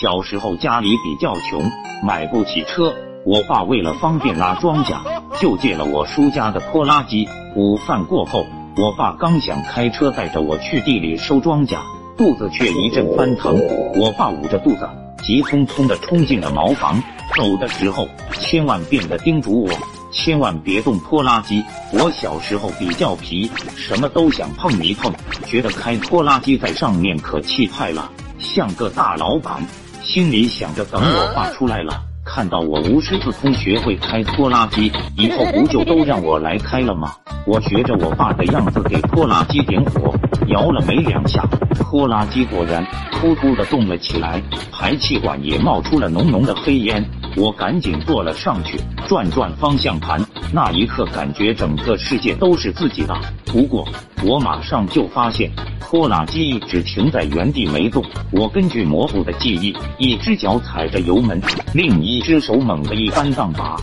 小时候家里比较穷，买不起车，我爸为了方便拉庄稼，就借了我叔家的拖拉机。午饭过后，我爸刚想开车带着我去地里收庄稼，肚子却一阵翻腾。我爸捂着肚子，急匆匆的冲进了茅房。走的时候，千万变得叮嘱我，千万别动拖拉机。我小时候比较皮，什么都想碰一碰，觉得开拖拉机在上面可气派了，像个大老板。心里想着，等我爸出来了，看到我无师自通学会开拖拉机，以后不就都让我来开了吗？我学着我爸的样子给拖拉机点火，摇了没两下，拖拉机果然突突的动了起来，排气管也冒出了浓浓的黑烟。我赶紧坐了上去，转转方向盘。那一刻，感觉整个世界都是自己的。不过，我马上就发现拖拉机只停在原地没动。我根据模糊的记忆，一只脚踩着油门，另一只手猛地一扳档把，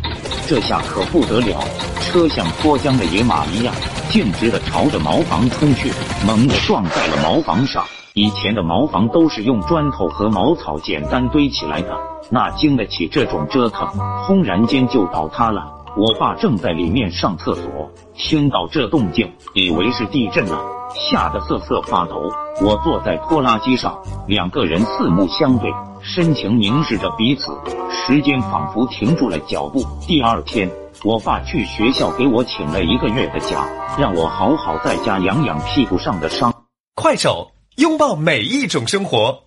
这下可不得了，车像脱缰的野马一样，径直的朝着茅房冲去，猛地撞在了茅房上。以前的茅房都是用砖头和茅草简单堆起来的，那经得起这种折腾？轰然间就倒塌了。我爸正在里面上厕所，听到这动静，以为是地震了，吓得瑟瑟发抖。我坐在拖拉机上，两个人四目相对，深情凝视着彼此，时间仿佛停住了脚步。第二天，我爸去学校给我请了一个月的假，让我好好在家养养屁股上的伤。快手。拥抱每一种生活。